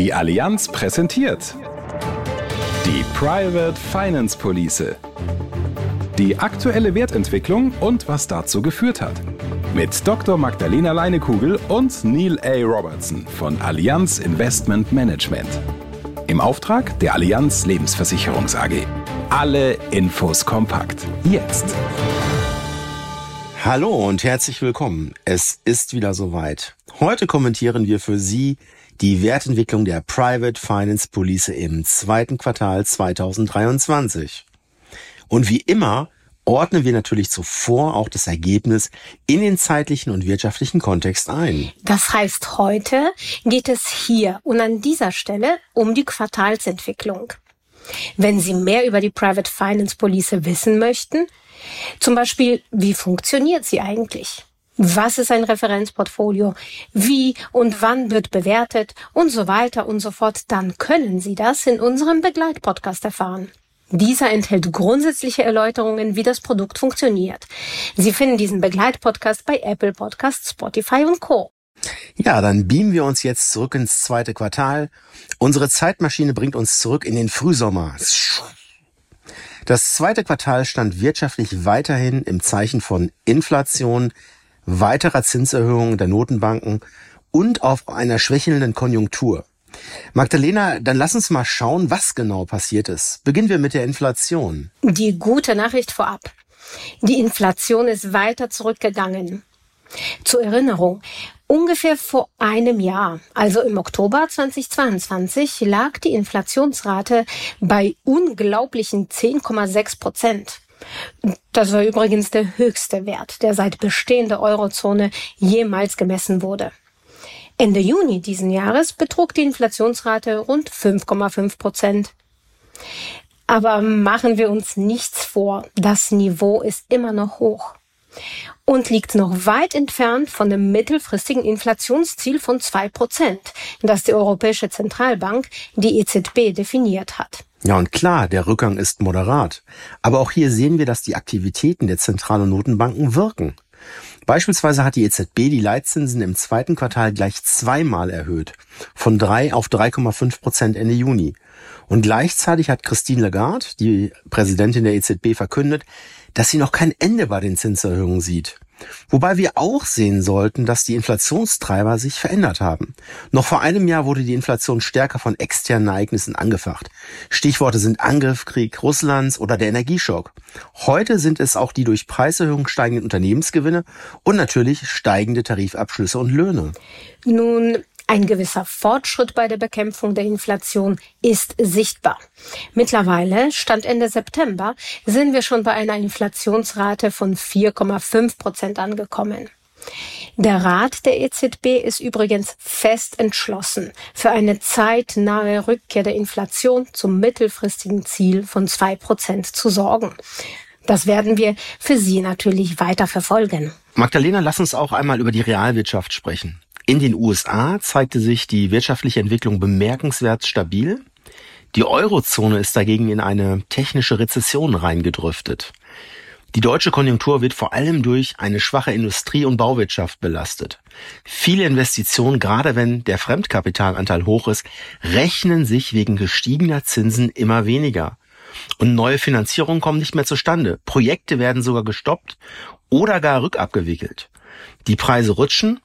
Die Allianz präsentiert die Private Finance Police. Die aktuelle Wertentwicklung und was dazu geführt hat. Mit Dr. Magdalena Leinekugel und Neil A. Robertson von Allianz Investment Management. Im Auftrag der Allianz Lebensversicherungs AG. Alle Infos kompakt. Jetzt. Hallo und herzlich willkommen. Es ist wieder soweit. Heute kommentieren wir für Sie die Wertentwicklung der Private Finance Police im zweiten Quartal 2023. Und wie immer ordnen wir natürlich zuvor auch das Ergebnis in den zeitlichen und wirtschaftlichen Kontext ein. Das heißt, heute geht es hier und an dieser Stelle um die Quartalsentwicklung. Wenn Sie mehr über die Private Finance Police wissen möchten, zum Beispiel, wie funktioniert sie eigentlich? Was ist ein Referenzportfolio? Wie und wann wird bewertet? Und so weiter und so fort. Dann können Sie das in unserem Begleitpodcast erfahren. Dieser enthält grundsätzliche Erläuterungen, wie das Produkt funktioniert. Sie finden diesen Begleitpodcast bei Apple Podcasts, Spotify und Co. Ja, dann beamen wir uns jetzt zurück ins zweite Quartal. Unsere Zeitmaschine bringt uns zurück in den Frühsommer. Das zweite Quartal stand wirtschaftlich weiterhin im Zeichen von Inflation, weiterer Zinserhöhungen der Notenbanken und auf einer schwächelnden Konjunktur. Magdalena, dann lass uns mal schauen, was genau passiert ist. Beginnen wir mit der Inflation. Die gute Nachricht vorab. Die Inflation ist weiter zurückgegangen. Zur Erinnerung, ungefähr vor einem Jahr, also im Oktober 2022, lag die Inflationsrate bei unglaublichen 10,6 Prozent. Das war übrigens der höchste Wert, der seit Bestehen der Eurozone jemals gemessen wurde. Ende Juni diesen Jahres betrug die Inflationsrate rund 5,5 Prozent. Aber machen wir uns nichts vor, das Niveau ist immer noch hoch und liegt noch weit entfernt von dem mittelfristigen Inflationsziel von zwei Prozent, das die Europäische Zentralbank, die EZB, definiert hat. Ja, und klar, der Rückgang ist moderat. Aber auch hier sehen wir, dass die Aktivitäten der Zentral- und Notenbanken wirken. Beispielsweise hat die EZB die Leitzinsen im zweiten Quartal gleich zweimal erhöht, von 3 auf 3,5 Prozent Ende Juni. Und gleichzeitig hat Christine Lagarde, die Präsidentin der EZB, verkündet, dass sie noch kein Ende bei den Zinserhöhungen sieht. Wobei wir auch sehen sollten, dass die Inflationstreiber sich verändert haben. Noch vor einem Jahr wurde die Inflation stärker von externen Ereignissen angefacht. Stichworte sind Angriffskrieg Russlands oder der Energieschock. Heute sind es auch die durch Preiserhöhungen steigenden Unternehmensgewinne und natürlich steigende Tarifabschlüsse und Löhne. Nun ein gewisser Fortschritt bei der Bekämpfung der Inflation ist sichtbar. Mittlerweile, Stand Ende September, sind wir schon bei einer Inflationsrate von 4,5 Prozent angekommen. Der Rat der EZB ist übrigens fest entschlossen, für eine zeitnahe Rückkehr der Inflation zum mittelfristigen Ziel von zwei Prozent zu sorgen. Das werden wir für Sie natürlich weiter verfolgen. Magdalena, lass uns auch einmal über die Realwirtschaft sprechen. In den USA zeigte sich die wirtschaftliche Entwicklung bemerkenswert stabil. Die Eurozone ist dagegen in eine technische Rezession reingedriftet. Die deutsche Konjunktur wird vor allem durch eine schwache Industrie- und Bauwirtschaft belastet. Viele Investitionen, gerade wenn der Fremdkapitalanteil hoch ist, rechnen sich wegen gestiegener Zinsen immer weniger. Und neue Finanzierungen kommen nicht mehr zustande. Projekte werden sogar gestoppt oder gar rückabgewickelt. Die Preise rutschen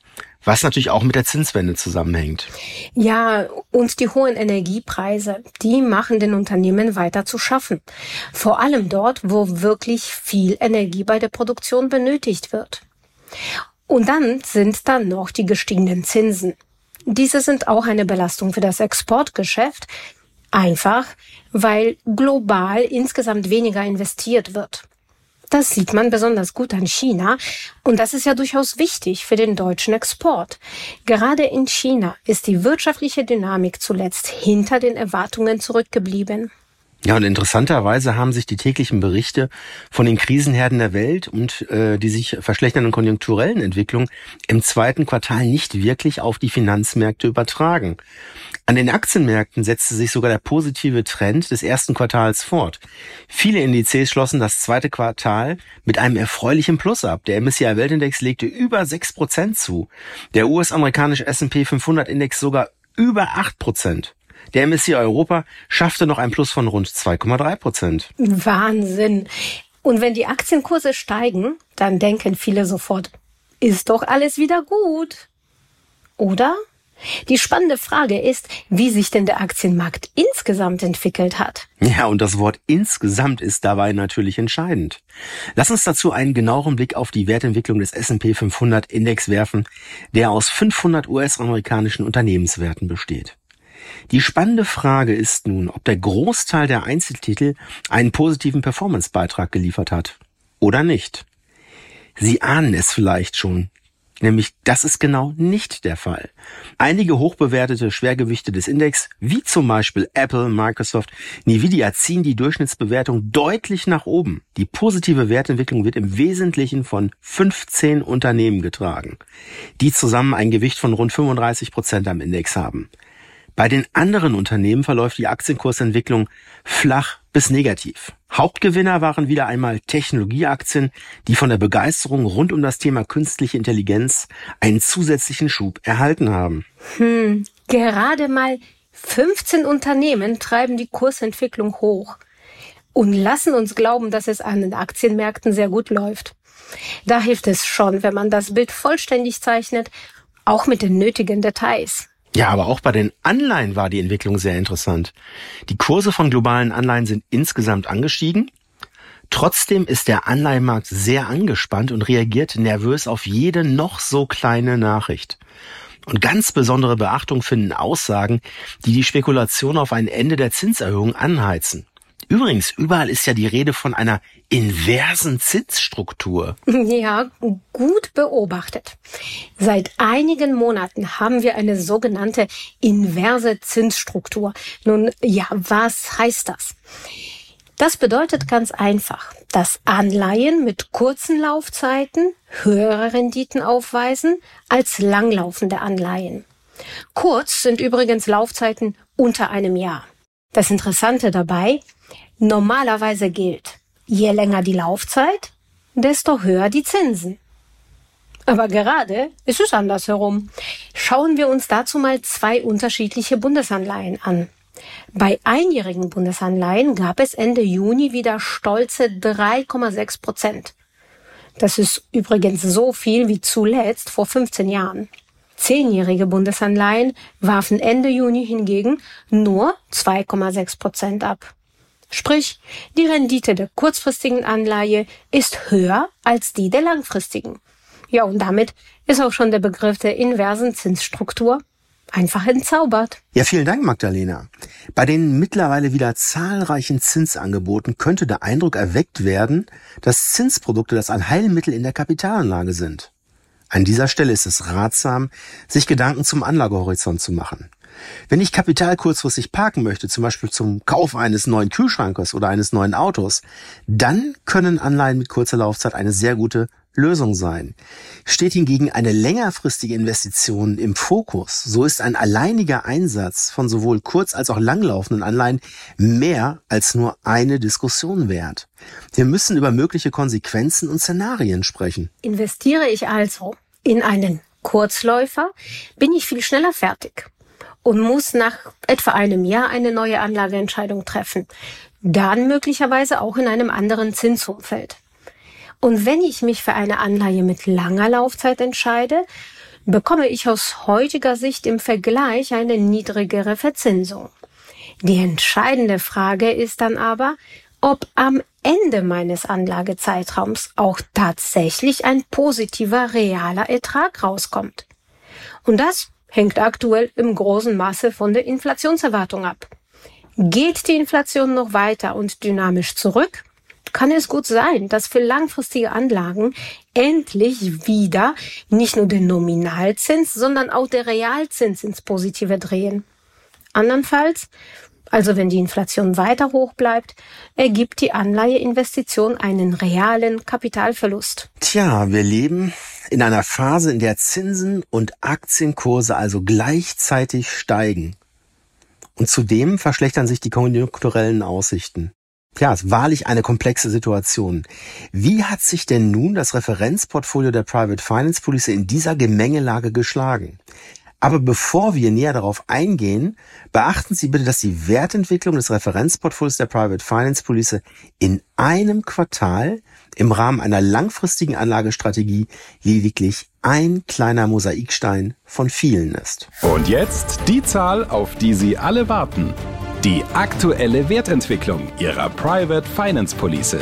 was natürlich auch mit der Zinswende zusammenhängt. Ja, und die hohen Energiepreise, die machen den Unternehmen weiter zu schaffen. Vor allem dort, wo wirklich viel Energie bei der Produktion benötigt wird. Und dann sind da noch die gestiegenen Zinsen. Diese sind auch eine Belastung für das Exportgeschäft, einfach weil global insgesamt weniger investiert wird. Das sieht man besonders gut an China und das ist ja durchaus wichtig für den deutschen Export. Gerade in China ist die wirtschaftliche Dynamik zuletzt hinter den Erwartungen zurückgeblieben. Ja, und interessanterweise haben sich die täglichen Berichte von den Krisenherden der Welt und äh, die sich verschlechternden konjunkturellen Entwicklungen im zweiten Quartal nicht wirklich auf die Finanzmärkte übertragen. An den Aktienmärkten setzte sich sogar der positive Trend des ersten Quartals fort. Viele Indizes schlossen das zweite Quartal mit einem erfreulichen Plus ab. Der MSCI Weltindex legte über 6% zu. Der US-amerikanische S&P 500 Index sogar über 8 Prozent. Der MSCI Europa schaffte noch ein Plus von rund 2,3 Prozent. Wahnsinn. Und wenn die Aktienkurse steigen, dann denken viele sofort, ist doch alles wieder gut. Oder? Die spannende Frage ist, wie sich denn der Aktienmarkt insgesamt entwickelt hat. Ja, und das Wort insgesamt ist dabei natürlich entscheidend. Lass uns dazu einen genaueren Blick auf die Wertentwicklung des S&P 500 Index werfen, der aus 500 US-amerikanischen Unternehmenswerten besteht. Die spannende Frage ist nun, ob der Großteil der Einzeltitel einen positiven Performancebeitrag geliefert hat oder nicht. Sie ahnen es vielleicht schon. Nämlich, das ist genau nicht der Fall. Einige hochbewertete Schwergewichte des Index, wie zum Beispiel Apple, Microsoft, Nvidia, ziehen die Durchschnittsbewertung deutlich nach oben. Die positive Wertentwicklung wird im Wesentlichen von 15 Unternehmen getragen, die zusammen ein Gewicht von rund 35 Prozent am Index haben. Bei den anderen Unternehmen verläuft die Aktienkursentwicklung flach bis negativ. Hauptgewinner waren wieder einmal Technologieaktien, die von der Begeisterung rund um das Thema künstliche Intelligenz einen zusätzlichen Schub erhalten haben. Hm, gerade mal 15 Unternehmen treiben die Kursentwicklung hoch und lassen uns glauben, dass es an den Aktienmärkten sehr gut läuft. Da hilft es schon, wenn man das Bild vollständig zeichnet, auch mit den nötigen Details. Ja, aber auch bei den Anleihen war die Entwicklung sehr interessant. Die Kurse von globalen Anleihen sind insgesamt angestiegen. Trotzdem ist der Anleihenmarkt sehr angespannt und reagiert nervös auf jede noch so kleine Nachricht. Und ganz besondere Beachtung finden Aussagen, die die Spekulation auf ein Ende der Zinserhöhung anheizen. Übrigens, überall ist ja die Rede von einer inversen Zinsstruktur. Ja, gut beobachtet. Seit einigen Monaten haben wir eine sogenannte inverse Zinsstruktur. Nun, ja, was heißt das? Das bedeutet ganz einfach, dass Anleihen mit kurzen Laufzeiten höhere Renditen aufweisen als langlaufende Anleihen. Kurz sind übrigens Laufzeiten unter einem Jahr. Das Interessante dabei, normalerweise gilt, je länger die Laufzeit, desto höher die Zinsen. Aber gerade ist es andersherum. Schauen wir uns dazu mal zwei unterschiedliche Bundesanleihen an. Bei einjährigen Bundesanleihen gab es Ende Juni wieder stolze 3,6 Prozent. Das ist übrigens so viel wie zuletzt vor 15 Jahren. Zehnjährige Bundesanleihen warfen Ende Juni hingegen nur 2,6 Prozent ab. Sprich, die Rendite der kurzfristigen Anleihe ist höher als die der langfristigen. Ja, und damit ist auch schon der Begriff der inversen Zinsstruktur einfach entzaubert. Ja, vielen Dank, Magdalena. Bei den mittlerweile wieder zahlreichen Zinsangeboten könnte der Eindruck erweckt werden, dass Zinsprodukte das Allheilmittel in der Kapitalanlage sind. An dieser Stelle ist es ratsam, sich Gedanken zum Anlagehorizont zu machen. Wenn ich Kapital kurzfristig parken möchte, zum Beispiel zum Kauf eines neuen Kühlschrankes oder eines neuen Autos, dann können Anleihen mit kurzer Laufzeit eine sehr gute Lösung sein. Steht hingegen eine längerfristige Investition im Fokus, so ist ein alleiniger Einsatz von sowohl kurz- als auch langlaufenden Anleihen mehr als nur eine Diskussion wert. Wir müssen über mögliche Konsequenzen und Szenarien sprechen. Investiere ich also in einen Kurzläufer, bin ich viel schneller fertig und muss nach etwa einem Jahr eine neue Anlageentscheidung treffen. Dann möglicherweise auch in einem anderen Zinsumfeld. Und wenn ich mich für eine Anleihe mit langer Laufzeit entscheide, bekomme ich aus heutiger Sicht im Vergleich eine niedrigere Verzinsung. Die entscheidende Frage ist dann aber, ob am Ende meines Anlagezeitraums auch tatsächlich ein positiver realer Ertrag rauskommt. Und das hängt aktuell im großen Maße von der Inflationserwartung ab. Geht die Inflation noch weiter und dynamisch zurück, kann es gut sein, dass für langfristige Anlagen endlich wieder nicht nur der Nominalzins, sondern auch der Realzins ins Positive drehen. Andernfalls, also wenn die Inflation weiter hoch bleibt, ergibt die Anleiheinvestition einen realen Kapitalverlust. Tja, wir leben in einer Phase, in der Zinsen und Aktienkurse also gleichzeitig steigen. Und zudem verschlechtern sich die konjunkturellen Aussichten. Ja, es ist wahrlich eine komplexe Situation. Wie hat sich denn nun das Referenzportfolio der Private Finance Police in dieser Gemengelage geschlagen? Aber bevor wir näher darauf eingehen, beachten Sie bitte, dass die Wertentwicklung des Referenzportfolios der Private Finance Police in einem Quartal im Rahmen einer langfristigen Anlagestrategie lediglich ein kleiner Mosaikstein von vielen ist. Und jetzt die Zahl, auf die Sie alle warten. Die aktuelle Wertentwicklung Ihrer Private Finance Police.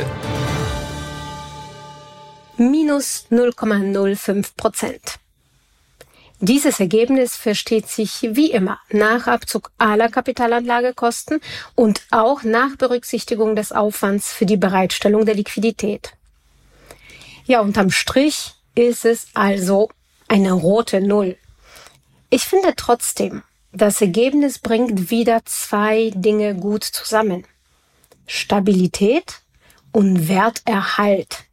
Minus 0,05 Prozent. Dieses Ergebnis versteht sich wie immer nach Abzug aller Kapitalanlagekosten und auch nach Berücksichtigung des Aufwands für die Bereitstellung der Liquidität. Ja, unterm Strich ist es also eine rote Null. Ich finde trotzdem, das Ergebnis bringt wieder zwei Dinge gut zusammen. Stabilität und Werterhalt.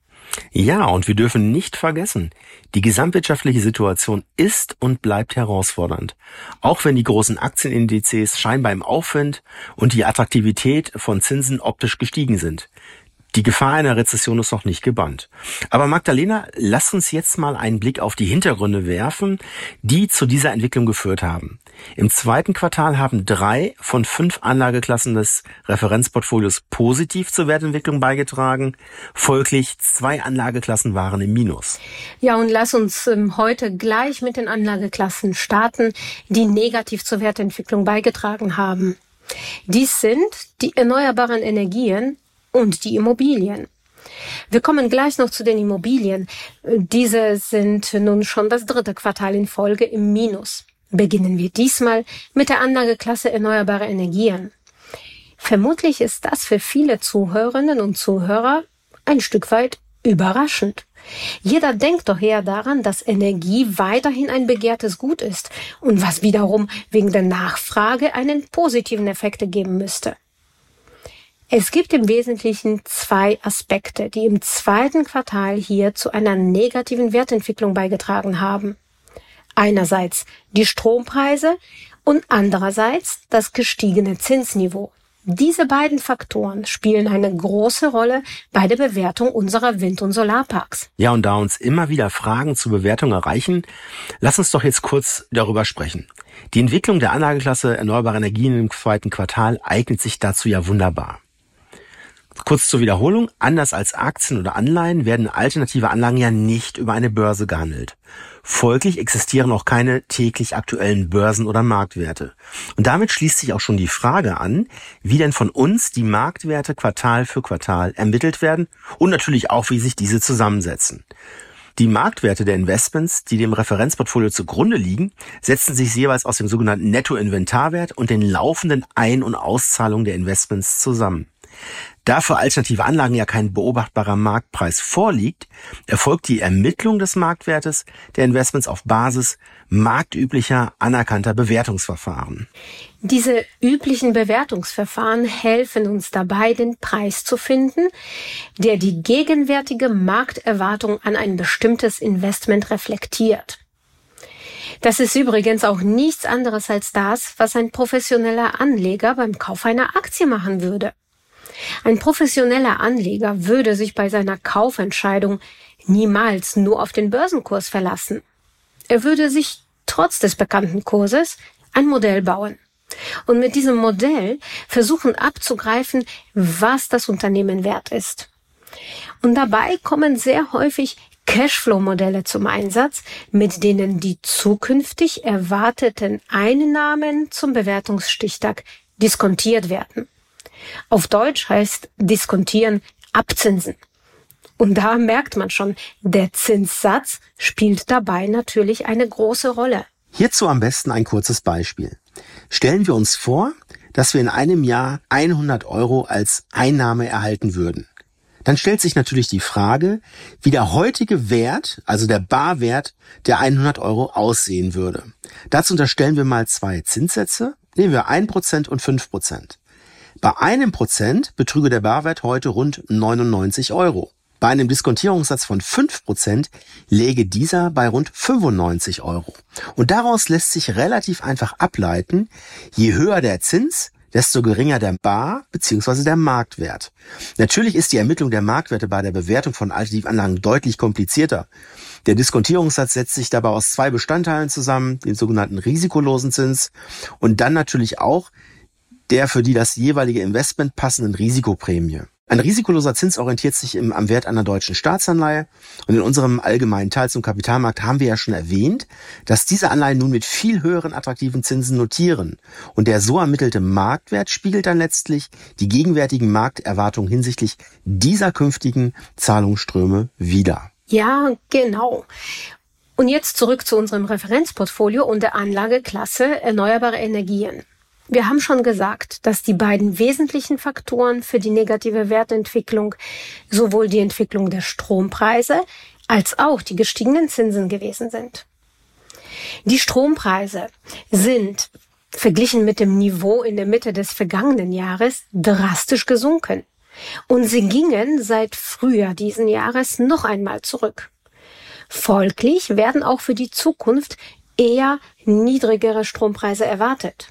Ja, und wir dürfen nicht vergessen, die gesamtwirtschaftliche Situation ist und bleibt herausfordernd. Auch wenn die großen Aktienindizes scheinbar im Aufwind und die Attraktivität von Zinsen optisch gestiegen sind. Die Gefahr einer Rezession ist noch nicht gebannt. Aber Magdalena, lass uns jetzt mal einen Blick auf die Hintergründe werfen, die zu dieser Entwicklung geführt haben. Im zweiten Quartal haben drei von fünf Anlageklassen des Referenzportfolios positiv zur Wertentwicklung beigetragen. Folglich zwei Anlageklassen waren im Minus. Ja, und lass uns ähm, heute gleich mit den Anlageklassen starten, die negativ zur Wertentwicklung beigetragen haben. Dies sind die erneuerbaren Energien, und die Immobilien. Wir kommen gleich noch zu den Immobilien. Diese sind nun schon das dritte Quartal in Folge im Minus. Beginnen wir diesmal mit der Anlageklasse erneuerbare Energien. Vermutlich ist das für viele Zuhörerinnen und Zuhörer ein Stück weit überraschend. Jeder denkt doch eher daran, dass Energie weiterhin ein begehrtes Gut ist und was wiederum wegen der Nachfrage einen positiven Effekt geben müsste. Es gibt im Wesentlichen zwei Aspekte, die im zweiten Quartal hier zu einer negativen Wertentwicklung beigetragen haben. Einerseits die Strompreise und andererseits das gestiegene Zinsniveau. Diese beiden Faktoren spielen eine große Rolle bei der Bewertung unserer Wind- und Solarparks. Ja, und da uns immer wieder Fragen zur Bewertung erreichen, lass uns doch jetzt kurz darüber sprechen. Die Entwicklung der Anlageklasse erneuerbare Energien im zweiten Quartal eignet sich dazu ja wunderbar. Kurz zur Wiederholung, anders als Aktien oder Anleihen werden alternative Anlagen ja nicht über eine Börse gehandelt. Folglich existieren auch keine täglich aktuellen Börsen- oder Marktwerte. Und damit schließt sich auch schon die Frage an, wie denn von uns die Marktwerte Quartal für Quartal ermittelt werden und natürlich auch, wie sich diese zusammensetzen. Die Marktwerte der Investments, die dem Referenzportfolio zugrunde liegen, setzen sich jeweils aus dem sogenannten Nettoinventarwert und den laufenden Ein- und Auszahlungen der Investments zusammen. Da für alternative Anlagen ja kein beobachtbarer Marktpreis vorliegt, erfolgt die Ermittlung des Marktwertes der Investments auf Basis marktüblicher anerkannter Bewertungsverfahren. Diese üblichen Bewertungsverfahren helfen uns dabei, den Preis zu finden, der die gegenwärtige Markterwartung an ein bestimmtes Investment reflektiert. Das ist übrigens auch nichts anderes als das, was ein professioneller Anleger beim Kauf einer Aktie machen würde. Ein professioneller Anleger würde sich bei seiner Kaufentscheidung niemals nur auf den Börsenkurs verlassen. Er würde sich trotz des bekannten Kurses ein Modell bauen. Und mit diesem Modell versuchen abzugreifen, was das Unternehmen wert ist. Und dabei kommen sehr häufig Cashflow-Modelle zum Einsatz, mit denen die zukünftig erwarteten Einnahmen zum Bewertungsstichtag diskontiert werden. Auf Deutsch heißt diskontieren abzinsen. Und da merkt man schon, der Zinssatz spielt dabei natürlich eine große Rolle. Hierzu am besten ein kurzes Beispiel. Stellen wir uns vor, dass wir in einem Jahr 100 Euro als Einnahme erhalten würden. Dann stellt sich natürlich die Frage, wie der heutige Wert, also der Barwert der 100 Euro aussehen würde. Dazu unterstellen wir mal zwei Zinssätze. Nehmen wir 1% und 5%. Bei einem Prozent betrüge der Barwert heute rund 99 Euro. Bei einem Diskontierungssatz von 5% läge dieser bei rund 95 Euro. Und daraus lässt sich relativ einfach ableiten, je höher der Zins, desto geringer der Bar- bzw. der Marktwert. Natürlich ist die Ermittlung der Marktwerte bei der Bewertung von Alternativanlagen deutlich komplizierter. Der Diskontierungssatz setzt sich dabei aus zwei Bestandteilen zusammen, den sogenannten risikolosen Zins und dann natürlich auch der für die das jeweilige Investment passenden Risikoprämie. Ein risikoloser Zins orientiert sich im, am Wert einer deutschen Staatsanleihe. Und in unserem allgemeinen Teil zum Kapitalmarkt haben wir ja schon erwähnt, dass diese Anleihen nun mit viel höheren attraktiven Zinsen notieren. Und der so ermittelte Marktwert spiegelt dann letztlich die gegenwärtigen Markterwartungen hinsichtlich dieser künftigen Zahlungsströme wider. Ja, genau. Und jetzt zurück zu unserem Referenzportfolio und der Anlageklasse erneuerbare Energien. Wir haben schon gesagt, dass die beiden wesentlichen Faktoren für die negative Wertentwicklung sowohl die Entwicklung der Strompreise als auch die gestiegenen Zinsen gewesen sind. Die Strompreise sind verglichen mit dem Niveau in der Mitte des vergangenen Jahres drastisch gesunken. Und sie gingen seit Frühjahr diesen Jahres noch einmal zurück. Folglich werden auch für die Zukunft eher niedrigere Strompreise erwartet.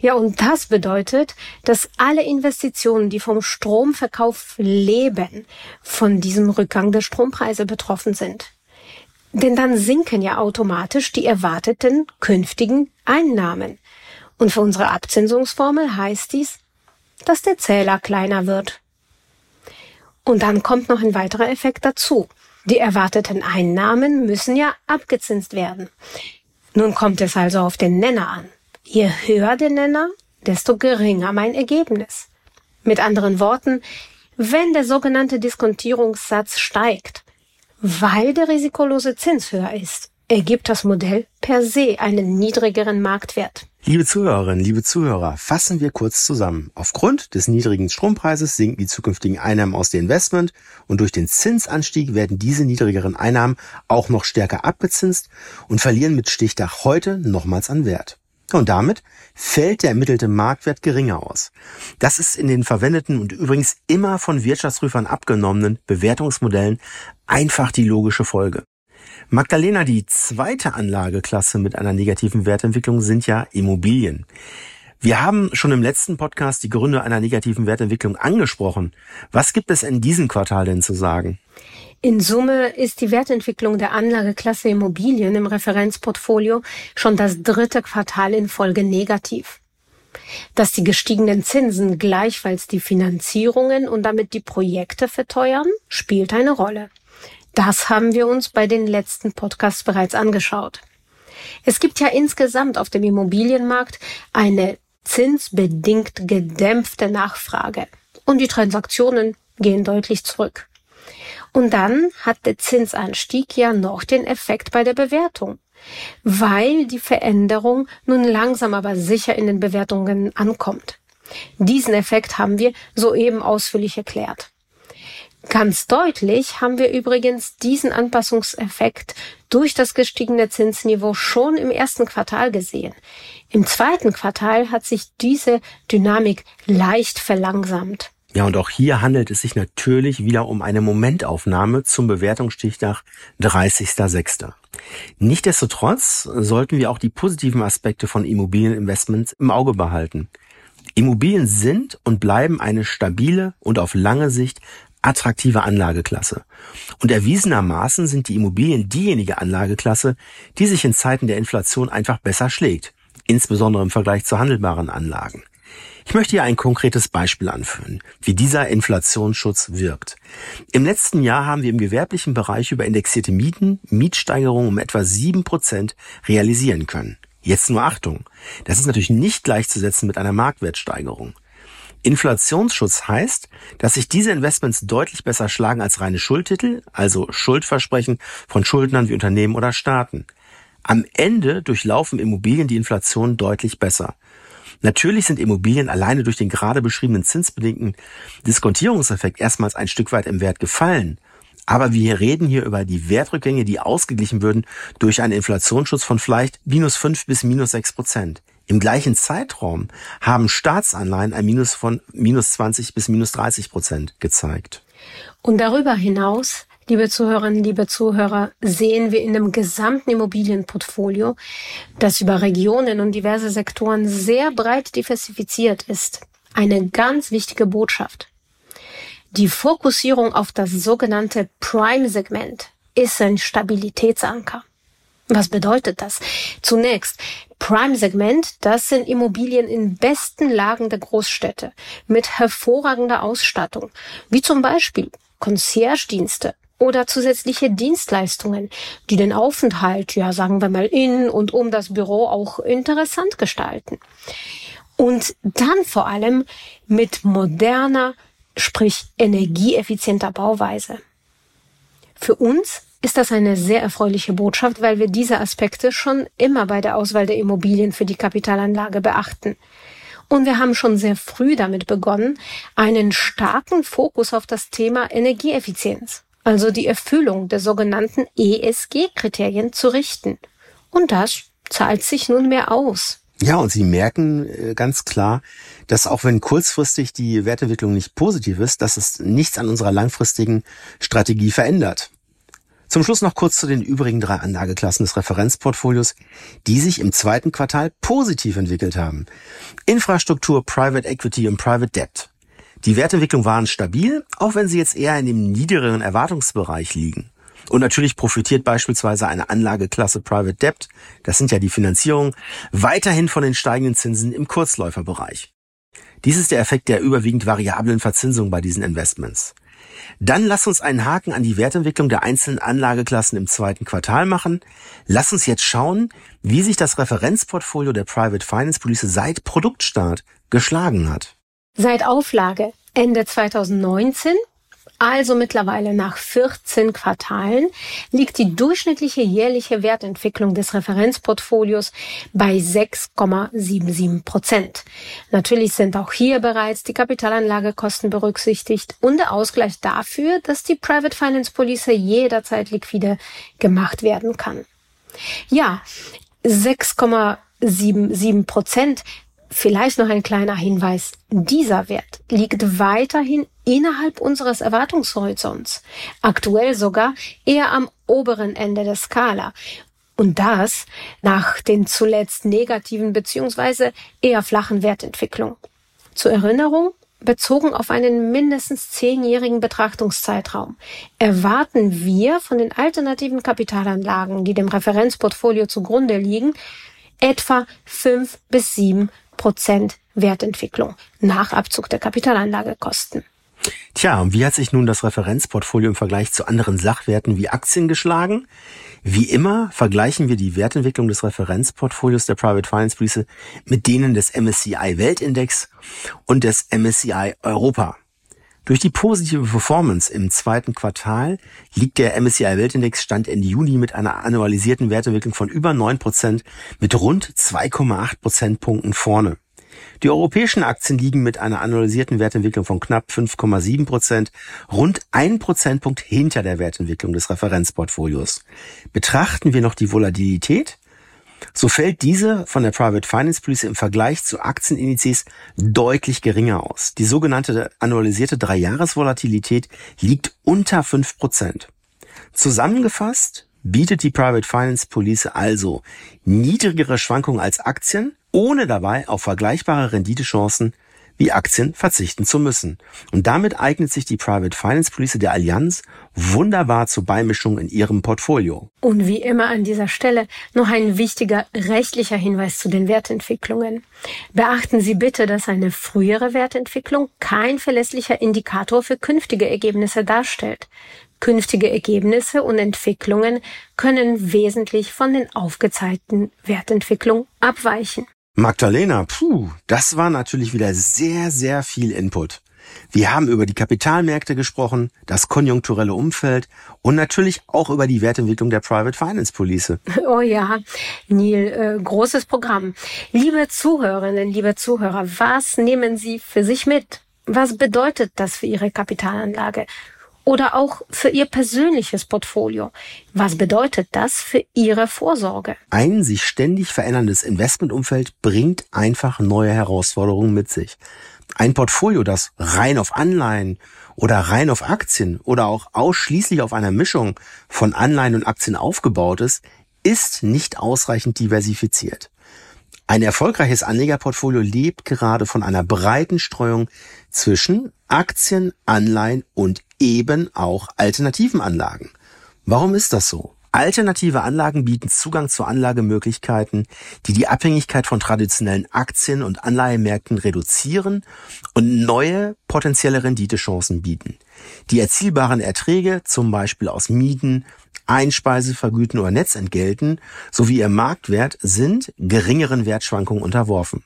Ja, und das bedeutet, dass alle Investitionen, die vom Stromverkauf leben, von diesem Rückgang der Strompreise betroffen sind. Denn dann sinken ja automatisch die erwarteten künftigen Einnahmen. Und für unsere Abzinsungsformel heißt dies, dass der Zähler kleiner wird. Und dann kommt noch ein weiterer Effekt dazu. Die erwarteten Einnahmen müssen ja abgezinst werden. Nun kommt es also auf den Nenner an. Je höher der Nenner, desto geringer mein Ergebnis. Mit anderen Worten, wenn der sogenannte Diskontierungssatz steigt, weil der risikolose Zins höher ist, ergibt das Modell per se einen niedrigeren Marktwert. Liebe Zuhörerinnen, liebe Zuhörer, fassen wir kurz zusammen. Aufgrund des niedrigen Strompreises sinken die zukünftigen Einnahmen aus dem Investment und durch den Zinsanstieg werden diese niedrigeren Einnahmen auch noch stärker abgezinst und verlieren mit Stichtag heute nochmals an Wert. Und damit fällt der ermittelte Marktwert geringer aus. Das ist in den verwendeten und übrigens immer von Wirtschaftsprüfern abgenommenen Bewertungsmodellen einfach die logische Folge. Magdalena, die zweite Anlageklasse mit einer negativen Wertentwicklung sind ja Immobilien. Wir haben schon im letzten Podcast die Gründe einer negativen Wertentwicklung angesprochen. Was gibt es in diesem Quartal denn zu sagen? In Summe ist die Wertentwicklung der Anlageklasse Immobilien im Referenzportfolio schon das dritte Quartal in Folge negativ. Dass die gestiegenen Zinsen gleichfalls die Finanzierungen und damit die Projekte verteuern, spielt eine Rolle. Das haben wir uns bei den letzten Podcasts bereits angeschaut. Es gibt ja insgesamt auf dem Immobilienmarkt eine zinsbedingt gedämpfte Nachfrage und die Transaktionen gehen deutlich zurück. Und dann hat der Zinsanstieg ja noch den Effekt bei der Bewertung, weil die Veränderung nun langsam aber sicher in den Bewertungen ankommt. Diesen Effekt haben wir soeben ausführlich erklärt. Ganz deutlich haben wir übrigens diesen Anpassungseffekt durch das gestiegene Zinsniveau schon im ersten Quartal gesehen. Im zweiten Quartal hat sich diese Dynamik leicht verlangsamt. Ja, und auch hier handelt es sich natürlich wieder um eine Momentaufnahme zum Bewertungsstichtag 30.06. Nichtsdestotrotz sollten wir auch die positiven Aspekte von Immobilieninvestments im Auge behalten. Immobilien sind und bleiben eine stabile und auf lange Sicht attraktive Anlageklasse. Und erwiesenermaßen sind die Immobilien diejenige Anlageklasse, die sich in Zeiten der Inflation einfach besser schlägt, insbesondere im Vergleich zu handelbaren Anlagen. Ich möchte hier ein konkretes Beispiel anführen, wie dieser Inflationsschutz wirkt. Im letzten Jahr haben wir im gewerblichen Bereich über indexierte Mieten Mietsteigerungen um etwa sieben Prozent realisieren können. Jetzt nur Achtung. Das ist natürlich nicht gleichzusetzen mit einer Marktwertsteigerung. Inflationsschutz heißt, dass sich diese Investments deutlich besser schlagen als reine Schuldtitel, also Schuldversprechen von Schuldnern wie Unternehmen oder Staaten. Am Ende durchlaufen Immobilien die Inflation deutlich besser. Natürlich sind Immobilien alleine durch den gerade beschriebenen zinsbedingten Diskontierungseffekt erstmals ein Stück weit im Wert gefallen. Aber wir reden hier über die Wertrückgänge, die ausgeglichen würden durch einen Inflationsschutz von vielleicht minus fünf bis minus sechs Prozent. Im gleichen Zeitraum haben Staatsanleihen ein Minus von minus 20 bis minus 30 Prozent gezeigt. Und darüber hinaus liebe Zuhörerinnen, liebe Zuhörer, sehen wir in dem gesamten Immobilienportfolio, das über Regionen und diverse Sektoren sehr breit diversifiziert ist, eine ganz wichtige Botschaft. Die Fokussierung auf das sogenannte Prime-Segment ist ein Stabilitätsanker. Was bedeutet das? Zunächst, Prime-Segment, das sind Immobilien in besten Lagen der Großstädte mit hervorragender Ausstattung, wie zum Beispiel Concierge-Dienste oder zusätzliche Dienstleistungen, die den Aufenthalt, ja sagen wir mal, in und um das Büro auch interessant gestalten. Und dann vor allem mit moderner, sprich energieeffizienter Bauweise. Für uns ist das eine sehr erfreuliche Botschaft, weil wir diese Aspekte schon immer bei der Auswahl der Immobilien für die Kapitalanlage beachten. Und wir haben schon sehr früh damit begonnen, einen starken Fokus auf das Thema Energieeffizienz, also die Erfüllung der sogenannten ESG-Kriterien zu richten. Und das zahlt sich nunmehr aus. Ja, und Sie merken äh, ganz klar, dass auch wenn kurzfristig die Wertentwicklung nicht positiv ist, dass es nichts an unserer langfristigen Strategie verändert. Zum Schluss noch kurz zu den übrigen drei Anlageklassen des Referenzportfolios, die sich im zweiten Quartal positiv entwickelt haben. Infrastruktur, Private Equity und Private Debt. Die Wertentwicklung waren stabil, auch wenn sie jetzt eher in dem niedrigeren Erwartungsbereich liegen. Und natürlich profitiert beispielsweise eine Anlageklasse Private Debt, das sind ja die Finanzierungen, weiterhin von den steigenden Zinsen im Kurzläuferbereich. Dies ist der Effekt der überwiegend variablen Verzinsung bei diesen Investments. Dann lass uns einen Haken an die Wertentwicklung der einzelnen Anlageklassen im zweiten Quartal machen. Lass uns jetzt schauen, wie sich das Referenzportfolio der Private Finance Police seit Produktstart geschlagen hat. Seit Auflage Ende 2019 also mittlerweile nach 14 Quartalen, liegt die durchschnittliche jährliche Wertentwicklung des Referenzportfolios bei 6,77 Prozent. Natürlich sind auch hier bereits die Kapitalanlagekosten berücksichtigt und der Ausgleich dafür, dass die Private Finance Police jederzeit liquide gemacht werden kann. Ja, 6,77 Prozent Vielleicht noch ein kleiner Hinweis. Dieser Wert liegt weiterhin innerhalb unseres Erwartungshorizonts. Aktuell sogar eher am oberen Ende der Skala. Und das nach den zuletzt negativen bzw. eher flachen Wertentwicklungen. Zur Erinnerung, bezogen auf einen mindestens zehnjährigen Betrachtungszeitraum, erwarten wir von den alternativen Kapitalanlagen, die dem Referenzportfolio zugrunde liegen, etwa fünf bis sieben Prozent Wertentwicklung nach Abzug der Kapitalanlagekosten. Tja, und wie hat sich nun das Referenzportfolio im Vergleich zu anderen Sachwerten wie Aktien geschlagen? Wie immer vergleichen wir die Wertentwicklung des Referenzportfolios der Private Finance Police mit denen des MSCI Weltindex und des MSCI Europa. Durch die positive Performance im zweiten Quartal liegt der MSCI Weltindex Stand Ende Juni mit einer annualisierten Wertentwicklung von über 9% mit rund 2,8 Prozentpunkten vorne. Die europäischen Aktien liegen mit einer annualisierten Wertentwicklung von knapp 5,7 Prozent, rund ein Prozentpunkt hinter der Wertentwicklung des Referenzportfolios. Betrachten wir noch die Volatilität, so fällt diese von der Private Finance Police im Vergleich zu Aktienindizes deutlich geringer aus. Die sogenannte annualisierte Dreijahresvolatilität liegt unter fünf Prozent. Zusammengefasst bietet die Private Finance Police also niedrigere Schwankungen als Aktien, ohne dabei auf vergleichbare Renditechancen wie Aktien verzichten zu müssen. Und damit eignet sich die Private Finance Police der Allianz wunderbar zur Beimischung in ihrem Portfolio. Und wie immer an dieser Stelle noch ein wichtiger rechtlicher Hinweis zu den Wertentwicklungen. Beachten Sie bitte, dass eine frühere Wertentwicklung kein verlässlicher Indikator für künftige Ergebnisse darstellt. Künftige Ergebnisse und Entwicklungen können wesentlich von den aufgezeigten Wertentwicklungen abweichen. Magdalena, puh, das war natürlich wieder sehr, sehr viel Input. Wir haben über die Kapitalmärkte gesprochen, das konjunkturelle Umfeld und natürlich auch über die Wertentwicklung der Private Finance Police. Oh ja, Neil, äh, großes Programm. Liebe Zuhörerinnen, liebe Zuhörer, was nehmen Sie für sich mit? Was bedeutet das für Ihre Kapitalanlage? Oder auch für Ihr persönliches Portfolio. Was bedeutet das für Ihre Vorsorge? Ein sich ständig veränderndes Investmentumfeld bringt einfach neue Herausforderungen mit sich. Ein Portfolio, das rein auf Anleihen oder rein auf Aktien oder auch ausschließlich auf einer Mischung von Anleihen und Aktien aufgebaut ist, ist nicht ausreichend diversifiziert. Ein erfolgreiches Anlegerportfolio lebt gerade von einer breiten Streuung zwischen Aktien, Anleihen und eben auch alternativen Anlagen. Warum ist das so? Alternative Anlagen bieten Zugang zu Anlagemöglichkeiten, die die Abhängigkeit von traditionellen Aktien- und Anleihemärkten reduzieren und neue potenzielle Renditechancen bieten. Die erzielbaren Erträge, zum Beispiel aus Mieten, Einspeisevergüten oder Netzentgelten sowie ihr Marktwert sind geringeren Wertschwankungen unterworfen.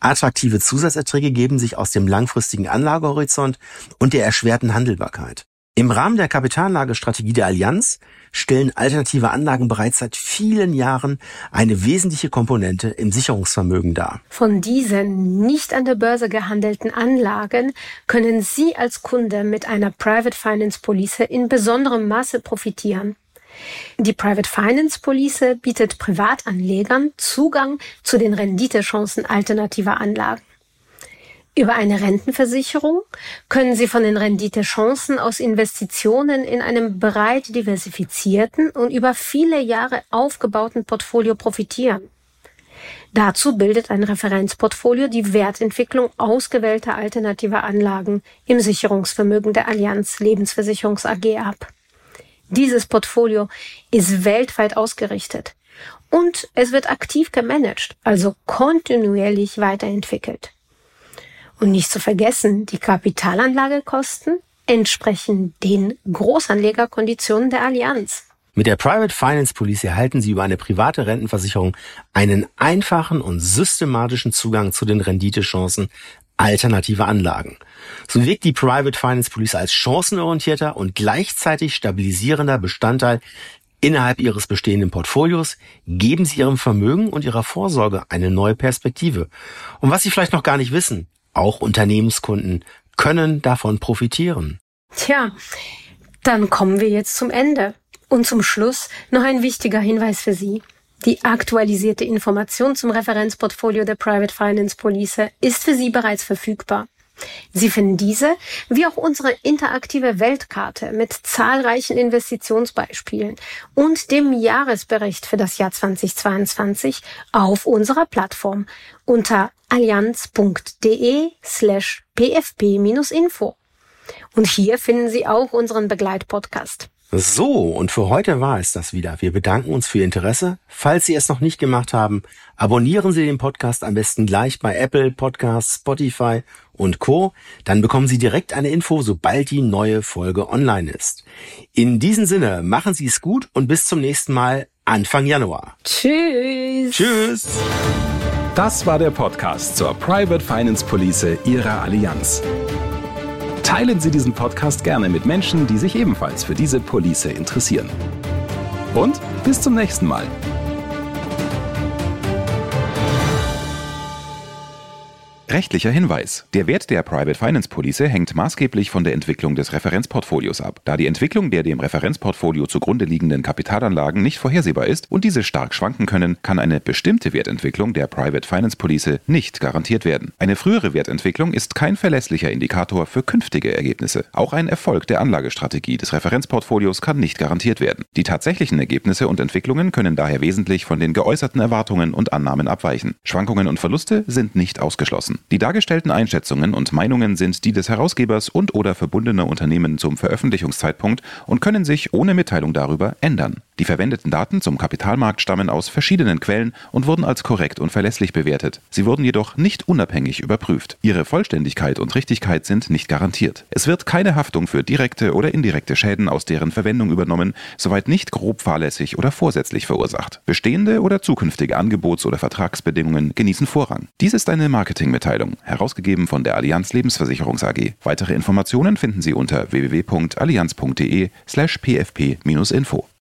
Attraktive Zusatzerträge geben sich aus dem langfristigen Anlagehorizont und der erschwerten Handelbarkeit. Im Rahmen der Kapitalanlagestrategie der Allianz stellen alternative Anlagen bereits seit vielen Jahren eine wesentliche Komponente im Sicherungsvermögen dar. Von diesen nicht an der Börse gehandelten Anlagen können Sie als Kunde mit einer Private Finance Police in besonderem Maße profitieren. Die Private Finance Police bietet Privatanlegern Zugang zu den Renditechancen alternativer Anlagen. Über eine Rentenversicherung können Sie von den Renditechancen aus Investitionen in einem breit diversifizierten und über viele Jahre aufgebauten Portfolio profitieren. Dazu bildet ein Referenzportfolio die Wertentwicklung ausgewählter alternativer Anlagen im Sicherungsvermögen der Allianz Lebensversicherungs AG ab. Dieses Portfolio ist weltweit ausgerichtet und es wird aktiv gemanagt, also kontinuierlich weiterentwickelt. Und nicht zu vergessen, die Kapitalanlagekosten entsprechen den Großanlegerkonditionen der Allianz. Mit der Private Finance Police erhalten Sie über eine private Rentenversicherung einen einfachen und systematischen Zugang zu den Renditechancen alternativer Anlagen. So wirkt die Private Finance Police als chancenorientierter und gleichzeitig stabilisierender Bestandteil innerhalb Ihres bestehenden Portfolios. Geben Sie Ihrem Vermögen und Ihrer Vorsorge eine neue Perspektive. Und was Sie vielleicht noch gar nicht wissen, auch Unternehmenskunden können davon profitieren. Tja, dann kommen wir jetzt zum Ende. Und zum Schluss noch ein wichtiger Hinweis für Sie. Die aktualisierte Information zum Referenzportfolio der Private Finance Police ist für Sie bereits verfügbar. Sie finden diese, wie auch unsere interaktive Weltkarte mit zahlreichen Investitionsbeispielen und dem Jahresbericht für das Jahr 2022 auf unserer Plattform unter allianz.de slash pfp-info. Und hier finden Sie auch unseren Begleitpodcast. So, und für heute war es das wieder. Wir bedanken uns für Ihr Interesse. Falls Sie es noch nicht gemacht haben, abonnieren Sie den Podcast am besten gleich bei Apple Podcasts, Spotify und Co. Dann bekommen Sie direkt eine Info, sobald die neue Folge online ist. In diesem Sinne, machen Sie es gut und bis zum nächsten Mal Anfang Januar. Tschüss. Tschüss. Das war der Podcast zur Private Finance Police Ihrer Allianz. Teilen Sie diesen Podcast gerne mit Menschen, die sich ebenfalls für diese Police interessieren. Und bis zum nächsten Mal. Rechtlicher Hinweis. Der Wert der Private Finance Police hängt maßgeblich von der Entwicklung des Referenzportfolios ab. Da die Entwicklung der dem Referenzportfolio zugrunde liegenden Kapitalanlagen nicht vorhersehbar ist und diese stark schwanken können, kann eine bestimmte Wertentwicklung der Private Finance Police nicht garantiert werden. Eine frühere Wertentwicklung ist kein verlässlicher Indikator für künftige Ergebnisse. Auch ein Erfolg der Anlagestrategie des Referenzportfolios kann nicht garantiert werden. Die tatsächlichen Ergebnisse und Entwicklungen können daher wesentlich von den geäußerten Erwartungen und Annahmen abweichen. Schwankungen und Verluste sind nicht ausgeschlossen. Die dargestellten Einschätzungen und Meinungen sind die des Herausgebers und oder verbundener Unternehmen zum Veröffentlichungszeitpunkt und können sich ohne Mitteilung darüber ändern. Die verwendeten Daten zum Kapitalmarkt stammen aus verschiedenen Quellen und wurden als korrekt und verlässlich bewertet. Sie wurden jedoch nicht unabhängig überprüft. Ihre Vollständigkeit und Richtigkeit sind nicht garantiert. Es wird keine Haftung für direkte oder indirekte Schäden aus deren Verwendung übernommen, soweit nicht grob fahrlässig oder vorsätzlich verursacht. Bestehende oder zukünftige Angebots- oder Vertragsbedingungen genießen Vorrang. Dies ist eine Marketingmitteilung, herausgegeben von der Allianz Lebensversicherungs AG. Weitere Informationen finden Sie unter www.allianz.de/pfp-info.